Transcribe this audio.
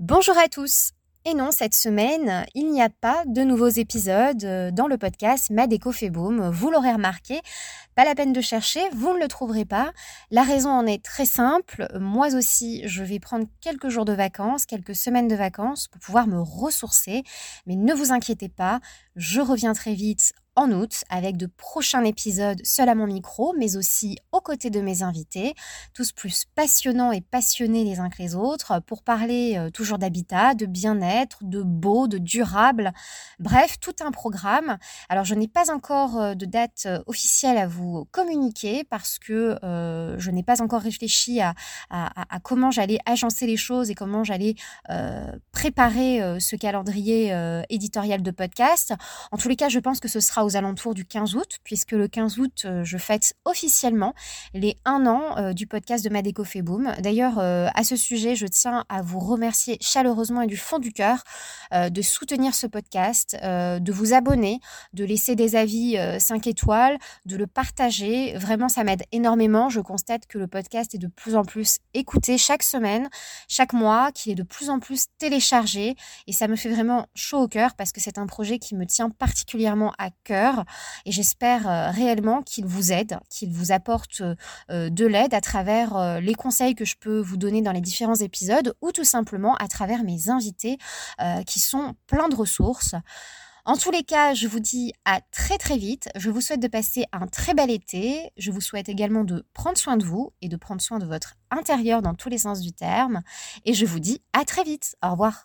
Bonjour à tous. Et non, cette semaine, il n'y a pas de nouveaux épisodes euh, dans le podcast fait boom. Vous l'aurez remarqué, pas la peine de chercher, vous ne le trouverez pas. La raison en est très simple. Moi aussi, je vais prendre quelques jours de vacances, quelques semaines de vacances pour pouvoir me ressourcer. Mais ne vous inquiétez pas, je reviens très vite en août avec de prochains épisodes seul à mon micro, mais aussi aux côtés de mes invités, tous plus passionnants et passionnés les uns que les autres, pour parler euh, toujours d'habitat, de bien-être, de beau, de durable, bref, tout un programme. Alors je n'ai pas encore euh, de date euh, officielle à vous communiquer parce que je n'ai pas encore réfléchi à, comment j'allais agencer les choses et comment j'allais préparer ce calendrier éditorial de podcast. En tous les cas, je pense que ce sera aux alentours du 15 août, puisque le 15 août, euh, je fête officiellement les un an euh, du podcast de Madeco fait boom. D'ailleurs, euh, à ce sujet, je tiens à vous remercier chaleureusement et du fond du cœur de soutenir ce podcast, de vous abonner, de laisser des avis 5 étoiles, de le partager. Vraiment, ça m'aide énormément. Je constate que le podcast est de plus en plus écouté chaque semaine, chaque mois, qu'il est de plus en plus téléchargé. Et ça me fait vraiment chaud au cœur parce que c'est un projet qui me tient particulièrement à cœur et j'espère euh, réellement qu'il vous aide, qu'il vous apporte euh, de l'aide à travers euh, les conseils que je peux vous donner dans les différents épisodes ou tout simplement à travers mes invités qui sont pleins de ressources. En tous les cas, je vous dis à très très vite. Je vous souhaite de passer un très bel été. Je vous souhaite également de prendre soin de vous et de prendre soin de votre intérieur dans tous les sens du terme. Et je vous dis à très vite. Au revoir.